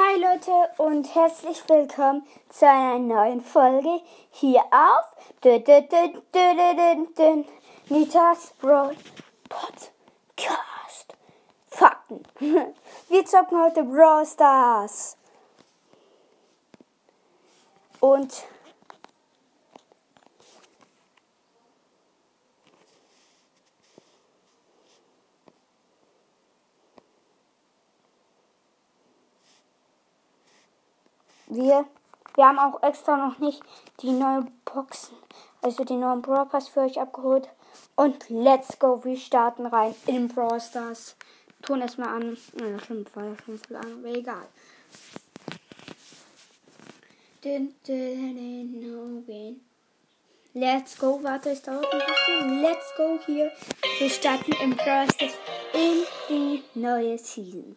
Hi Leute und herzlich willkommen zu einer neuen Folge hier auf Nitas Broad Podcast. Fakten. Wir zocken heute Brawl Stars. Und wir, wir haben auch extra noch nicht die neuen Boxen, also die neuen Brawl für euch abgeholt. Und let's go, wir starten rein in Brawl Stars. Tun es mal an. Ja, stimmt, war ja schon viel an, aber egal. Let's go, warte, es dauert ein bisschen. Let's go hier. Wir starten im Stars in die neue Season.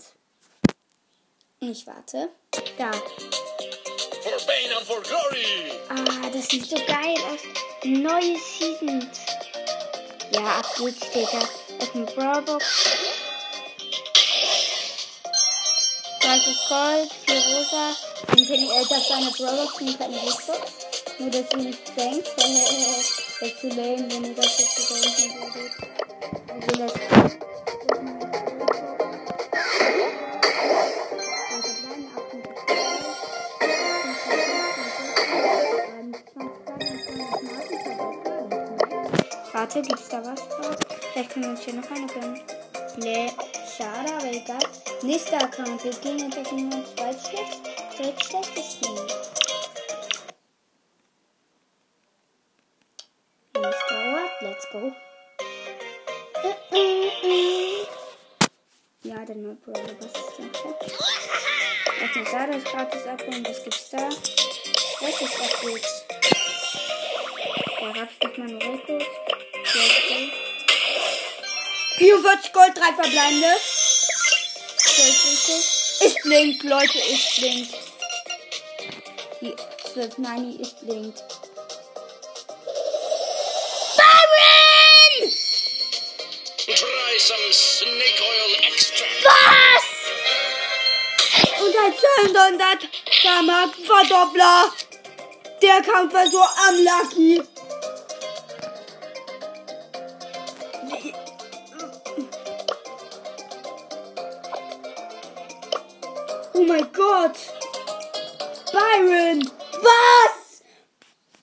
Ich warte. Da. Pain and for glory! Ah, das sieht so geil aus. Neue Season. Ja, ab geht's. Auf dem Brawlbox. 30 Gold, 4 Rosa. Dann kann ich, äh, das war eine Brawlbox, eine kleine Blitzbox. Nur, dass ihr nicht das ist zu lame, wenn ihr das jetzt so würdet. Also, let's Vielleicht gibt's da was draus. Vielleicht können wir uns hier noch eine gönnen. Nee, schade, aber egal. Nächster Account. Wir gehen jetzt auf den zweitschlecht, drittschlechtesten. Mr. What? Let's go. Ja, der neue Brawler, was ist denn Chat? Was ist da? Das gratis abholen, was gibt's da? Das ist Updates. Da gab's doch mal einen 60. 44 Gold, 3 verbleibende. 60. Ist blinkt, Leute, ist blinkt. Die 12 Nani ist blinkt. Byron! Try some snake oil extract. Was? Und ein 200 Verdoppler. Der Kampf war so am Lucky. Unlucky. Oh mein Gott! Byron! Was?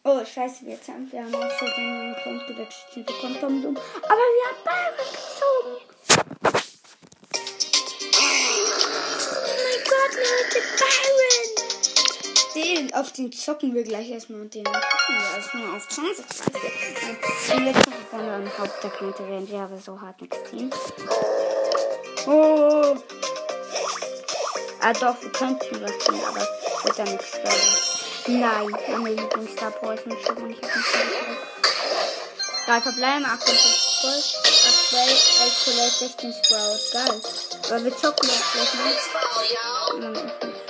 Oh, scheiße, wir, haben, wir haben auch so den Punkt gewechselt. Aber wir haben Byron gezogen. Den, auf den zocken wir gleich erstmal und den gucken wir erstmal auf 20. Und jetzt noch von einem Hauptaccount werden wir aber so hart nichts ziehen. Oh! Ah doch, wir könnten was tun, aber wird dann nichts werden. Nein, meine Lieblingsstar Power ist nicht aber nicht auf dem Spiel. Drei verbleiben, 58 Gold, aktuell 11 Colette, 16 Sprout. Geil. Aber wir zocken jetzt gleich nicht.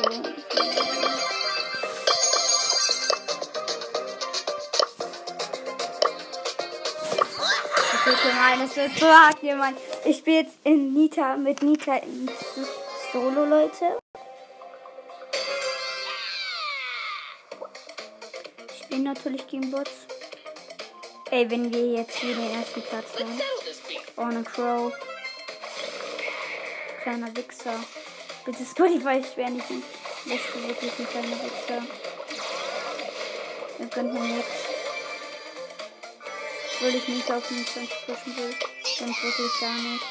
Wird gemein, das wird so hart, jemand. Ich spiele jetzt in Nita, mit Nita in Solo, Leute. Ich spiele natürlich gegen Bots. Ey, wenn wir jetzt hier den ersten Platz haben. Ohne Crow. Kleiner Wichser. Bitte Spotify, ich wäre nicht ein. Das ist wirklich ein kleiner Wichser. Wir können hier nichts. Obwohl ich nicht auf den 20 pushen will. Dann wirklich gar nicht.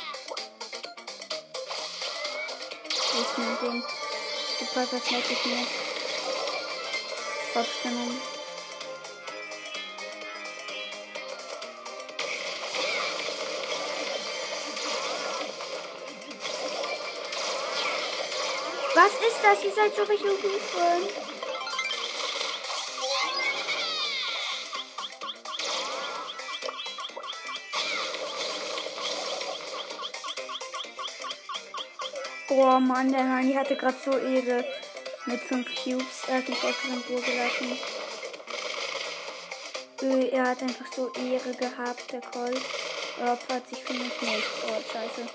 Ist mein Ding? Die Piper schmeckt ich nicht. Kopfstimmung. Was ist das? Ihr seid so richtig gut. Oh Mann, der Nani hatte gerade so Ehre mit 5 Cubes. Er hat mich einfach in Ruhe gelassen. Er hat einfach so Ehre gehabt, der Colt. Er opfert sich für mich nicht. Oh, scheiße.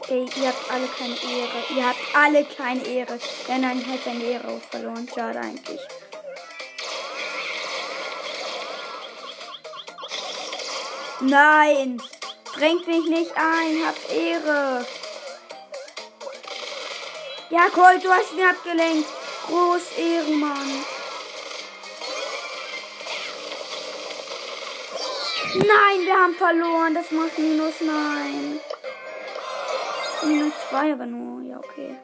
Okay, ihr habt alle keine Ehre. Ihr habt alle keine Ehre. Ja, nein, hat seine Ehre auch verloren. Schade eigentlich. Nein! Drängt mich nicht ein, habt Ehre. Ja, Colt, du hast ihn abgelenkt. Groß Ehrenmann. Nein, wir haben verloren. Das macht minus nein. Minus zwei aber nur. Ja, okay.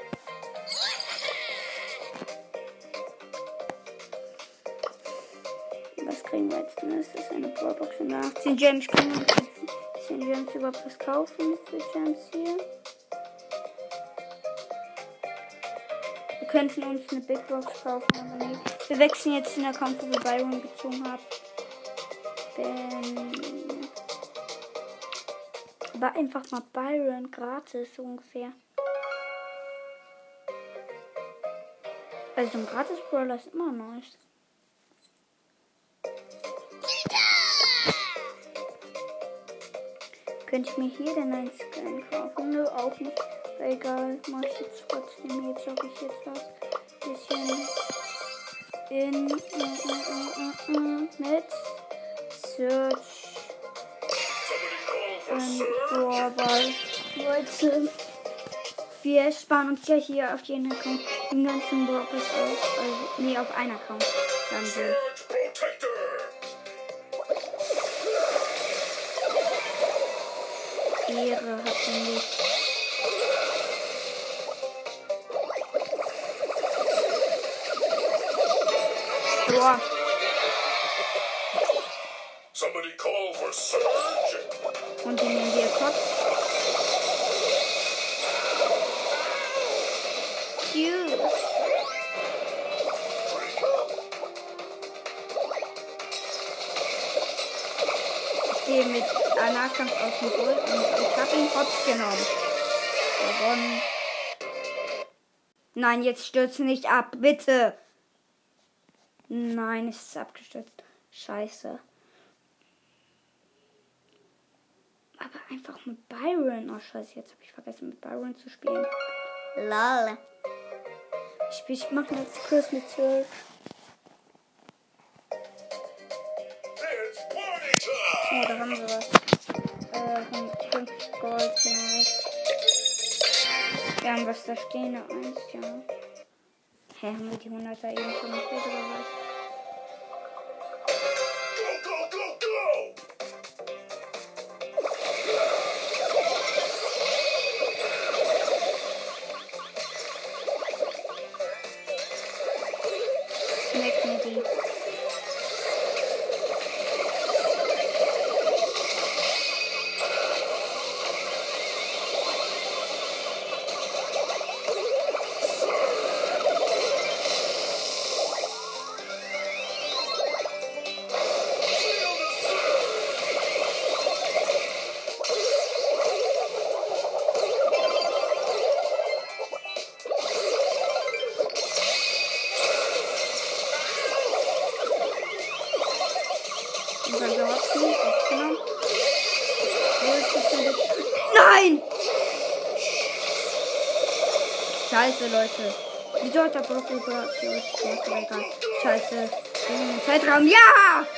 Was kriegen wir jetzt denn? Ist das eine Brawlbox in der 18 Gems? 10 Gems überhaupt was kaufen für Gems hier? Wir könnten uns eine Big Box kaufen, aber nee. Wir wechseln jetzt den Account, wo wir Byron gezogen haben. Denn. Aber einfach mal Byron gratis, ungefähr. Also ein gratis Brawler ist immer nice. Könnte ich mir hier denn ein Scan kaufen? Nö, auch nicht. Egal, mach ich jetzt trotzdem. Jetzt habe ich jetzt was bisschen in äh, äh, äh, mit Search und Brawlball. Leute, wir sparen uns ja hier auf jeden Account den ganzen Brawlball aus. Also, nee, auf einen Account. Dann so. Er nicht. Boah, Nahkampf Bull und ich habe ihn hops genommen. Gewonnen. Nein, jetzt stürze nicht ab, bitte. Nein, es ist abgestürzt. Scheiße. Aber einfach mit Byron. Oh, scheiße, jetzt habe ich vergessen, mit Byron zu spielen. Lol. Ich, spiel- ich mache jetzt Kurs mit Search. It's party time. Oh, da haben wir was. Äh, 5 Gold, nice. Wir haben was da stehen, eine ja. Hä, haben wir die 100er eben schon gekriegt oder was? Nein! Scheiße, Leute. Wieso hat der Brock. Scheiße. Zeitraum. Ja!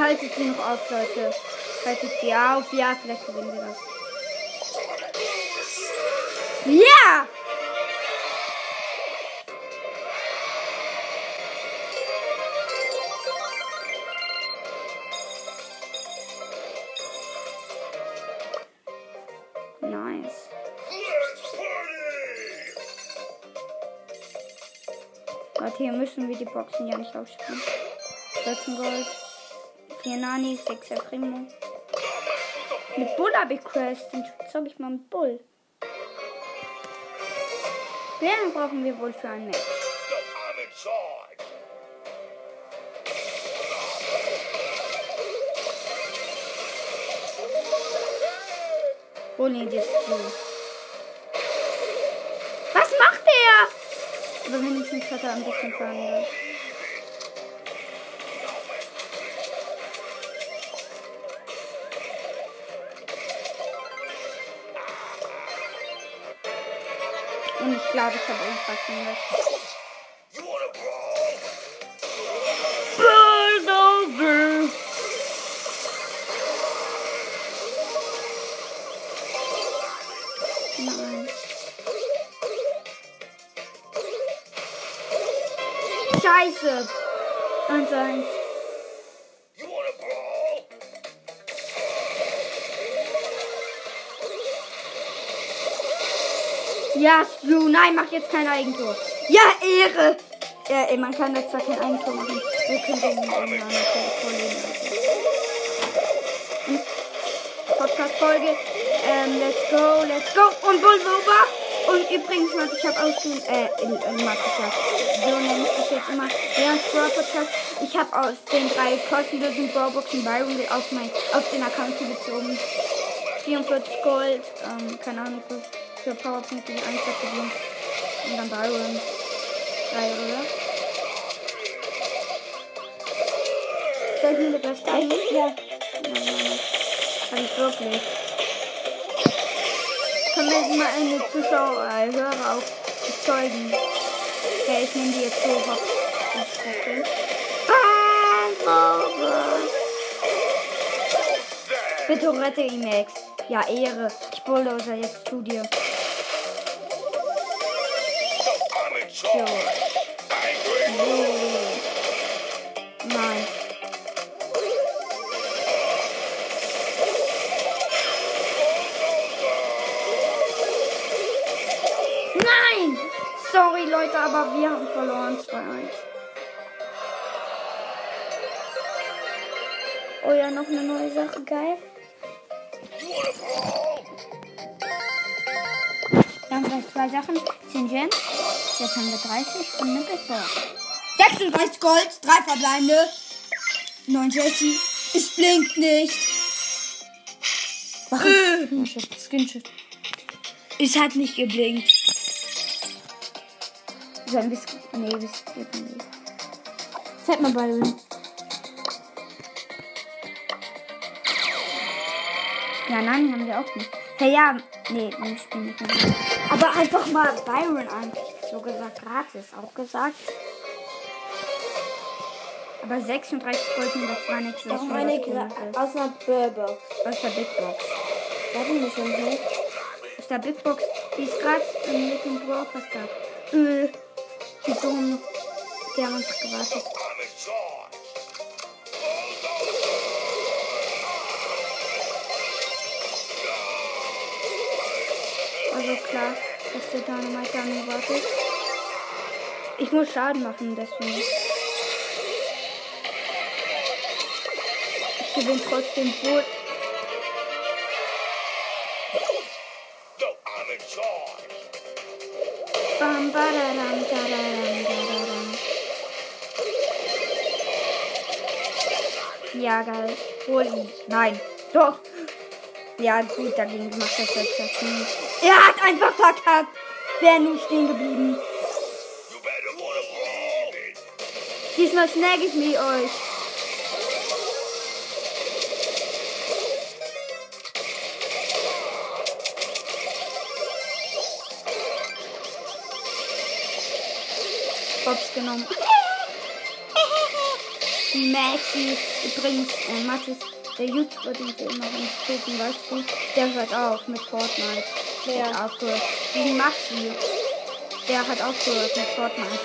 Haltet sie noch auf, Leute. Haltet sie auf. Ja, vielleicht gewinnen wir das. Ja! Hier müssen wir die Boxen ja nicht aufspielen. 14 Gold. 4 Nani, 6er Primo. Mit Bull habe ich Quest. Dann zocke ich mal mit Bull. Wen brauchen wir wohl für ein Match? Bully das Team. Was macht der? Aber wenigstens hat er ein bisschen verhandelt. glaube, ich habe irgendwas gemacht. Bulldozer! Scheiße! 1 1 Ja, Stu, nein, mach jetzt kein Eigentor. Ja, Ehre! Ja, ey, man kann da zwar kein Eigentor machen. Wir können den natürlich vorlesen. Und Podcast-Folge. Ähm, let's go, let's go. Und Bulldozer. Und übrigens, Max, ich habe ausgewählt, äh, äh, Max, ich hab, so nenne ich das jetzt immer, ja, Brawl Podcast. Ich habe aus den drei kostenlosen Brawlboxen Byron auf, mein, auf den Account gezogen. 44 Gold, ähm, keine Ahnung, für, für Powerpunkte, die 1 hat gewonnen. Und dann Byron. Geil, oder? Ich mir das beste ein? Ja. Nein, nein, nein. Hab ich wirklich. Können wir mal eine Zuschauer, äh, Hörer auch bezeugen? Okay, ich nehme die jetzt so hoch. Okay. Bitte rette ihn, Max. Ja, Ehre. Ich bulldozer jetzt zu dir. Nein. Nein! Sorry, Leute, aber wir haben verloren 2-1. Oh ja, noch eine neue Sache, geil. Haben gleich zwei Sachen. 10 Gems. Jetzt haben wir 30 und eine Big Box. 36 Gold, 3 verbleibende. 9 Jesse. Es blinkt nicht. Warum? Screenshot, Screenshot. Es hat nicht geblinkt. Sollen wir es. Nee, wir skippen nicht. Zeig mal Byron. Ja, nein, haben wir auch nicht. Hey, ja, nee, wir spielen nicht mehr. Aber einfach mal Byron an. So gesagt, gratis, auch gesagt. Aber 36 Gold, das war nichts. das war meine aus einer Burger. Aus der Big Box. Warum nicht schon nicht? Aus der Big Box, die ist gerade mit dem gab. Äh, die dummen. Die haben uns gewartet. Der Dynamite nur wartet. Ich muss Schaden machen, deswegen. Ich gewinne trotzdem charge. Bam, badadam, dadadam, dadadam. Ja, geil. Hol ihn. Nein. Doch. Ja, gut, dagegen macht das jetzt nicht. Er hat einfach verkackt. Wäre nur stehen geblieben. Diesmal snag ich mich euch. Hops genommen. Maxi, übrigens, äh, Mathis, der YouTuber, den wir immer gucken, weißt du, der hört auf mit Fortnite. Der hat aufgehört. Diesen Maxi, der hat aufgehört mit Fortnite.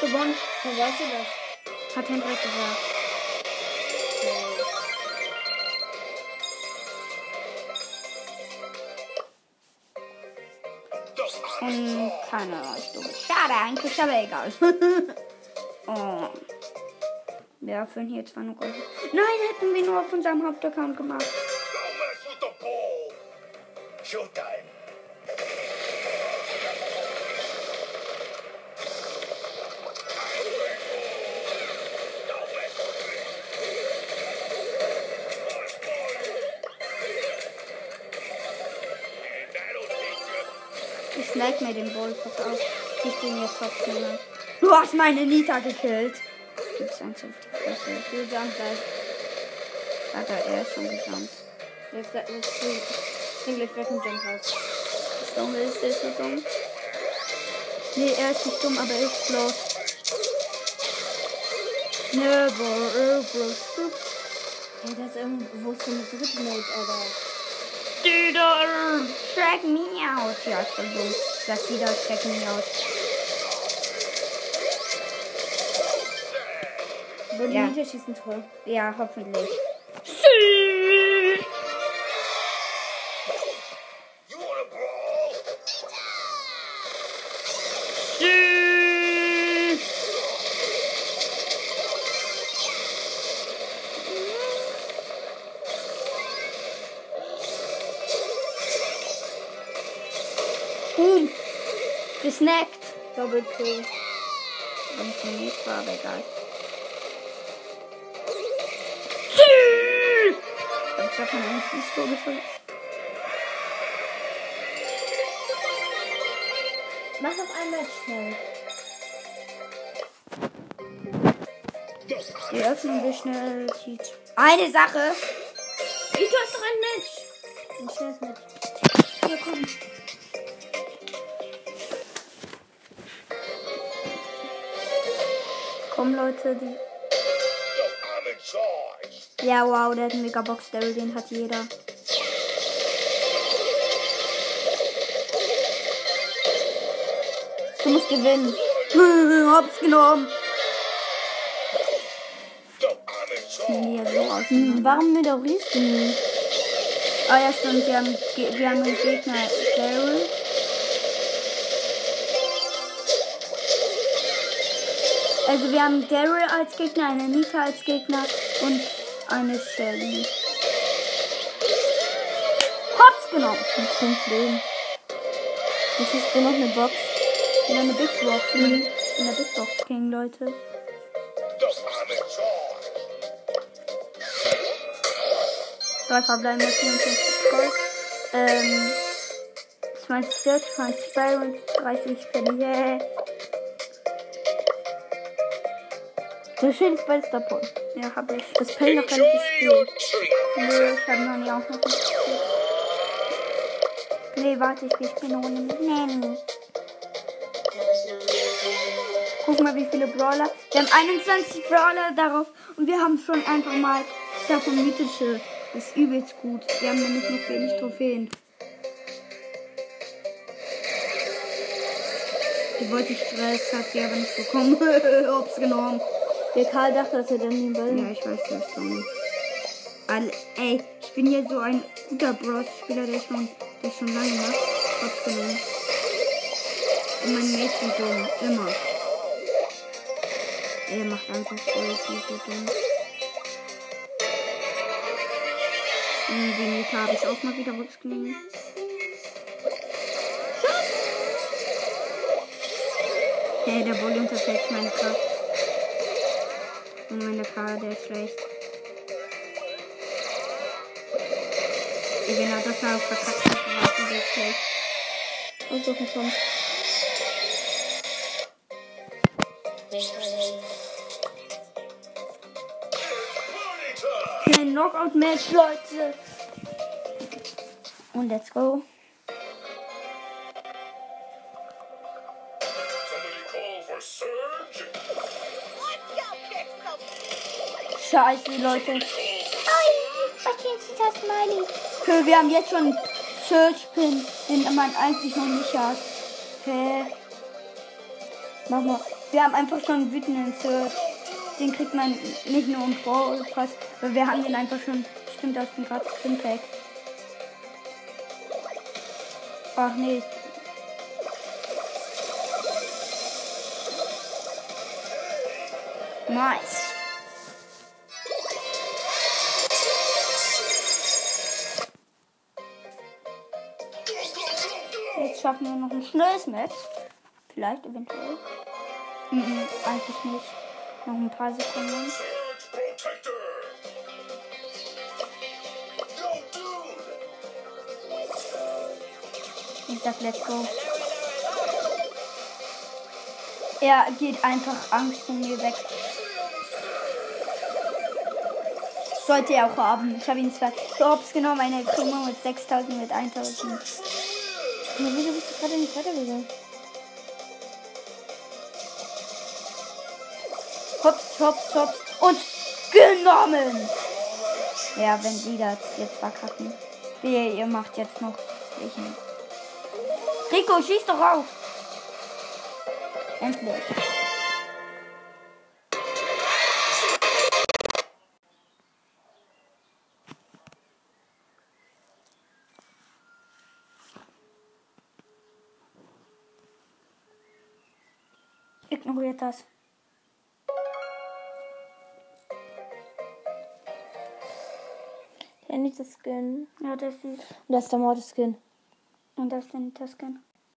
Gewonnen. Wo weißt du das? Hat Hendrik gesagt. Und keine Stufe. Schade, eigentlich, aber egal. oh. Wir führen hier zwar nur Gold. Nein, hätten wir nur auf unserem Hauptaccount gemacht. Ich mir den pass auf. Ich den jetzt trotzdem mal. Du hast meine Nita gekillt. Gibt's eins auf die Fresse. Du jump gleich. Hat er, ist schon gejumpt. Jetzt, jetzt, ich bin gleich weg mit Jump raus. Das Dumme ist, der ist so dumm. Nee, er ist nicht dumm, aber er ist lost. Never ever stop. Hey, das ist irgendwo so eine Drittmate, Alter. Dieter, check me out. Ja, ist voll dumm. Sag Dieter, check me out. Würde ja. schießen Tor. Ja, hoffentlich. Gesnackt. Doppelkill. Und für mich war aber egal. Ich hab mir eigentlich nicht so gefallen. Mach noch ein Match schnell. Die öffnen wir schnell. Eine Sache. Ich hast doch ein Match. Ein schnelles Match. Hier komm. Komm Leute, die. Ja, wow, der hat einen Megabox Daryl, den hat jeder. Du musst gewinnen. Hab's genommen. Nee, so aus. Warum moderierst du nie? Ah ja, stimmt, wir haben, wir haben einen Gegner Daryl. Also wir haben Daryl als Gegner, eine Nita als Gegner und eine Shelly. Hops genommen. Mit fünf Leben. Jetzt ist nur noch eine Box. Wieder eine Big Box. Mhm. In der Big Box King, Leute. In. Drei verbleiben mit 54 Gold. Ähm, 20 Search, 20 Byron, 30 Penny. Yeah. So schön ist bald Star Point. Ja, hab ich. Das Pell noch gar nicht gespielt. ich habe noch nie auch noch nicht gespielt. Nee, warte, ich spiele eine Runde mit Nanny. Guck mal, wie viele Brawler. Wir haben 21 Brawler darauf und wir haben schon einfach mal davon mythische. Das ist übelst gut. Wir haben nämlich noch wenig Trophäen. Die wollte ich Stress, hat sie aber nicht bekommen. Ob's genommen. Der Karl dachte, dass er dann den Ball. Ja, ich weiß das schon. All, ey, ich bin hier so ein guter Bros-Spieler, der schon, der schon lange macht. Trotz genommen. Und mein Mädchen dumm. Immer. Er macht einfach voll viel so dumm. Und die Nita habe ich auch mal wieder rausgenommen. Hey, der Bulli unterschätzt meine Kraft. Und meine der ist schlecht. Er das da verkackt hat, dann war schlecht. Was doch nicht schon. Party time. Ein Knockout-Match, Leute. Und let's go. Somebody call for Surge. Scheiße, Leute. Hö, wir haben jetzt schon Search Pin, den man eigentlich noch nicht hat. Hä? Mach mal. Wir haben einfach schon einen wütenden Search. Den kriegt man nicht nur im Brawl weil wir haben den einfach schon bestimmt aus dem gratis Skin Pack. Ach nee. Nice. Jetzt schaffen wir noch ein schnelles Match. Vielleicht, eventuell. Mhm, eigentlich nicht. Noch ein paar Sekunden. Ich sag let's go. Er geht einfach Angst von mir weg. Sollte er auch haben. Ich habe ihn zwar für Hops genommen, eine Primo mit 6000 mit 1000. Ja, wieso bist du gerade nicht weitergegangen? Hops, hops, hops und genommen. Ja, wenn die das jetzt verkacken. Wehe, ihr macht jetzt noch. Ich nicht. Rico, schieß doch auf. Endlich. Ignoriert das. Der Nita Skin. Ja, das ist. Und das ist der Mortis Skin. Und das ist der Nita-Skin.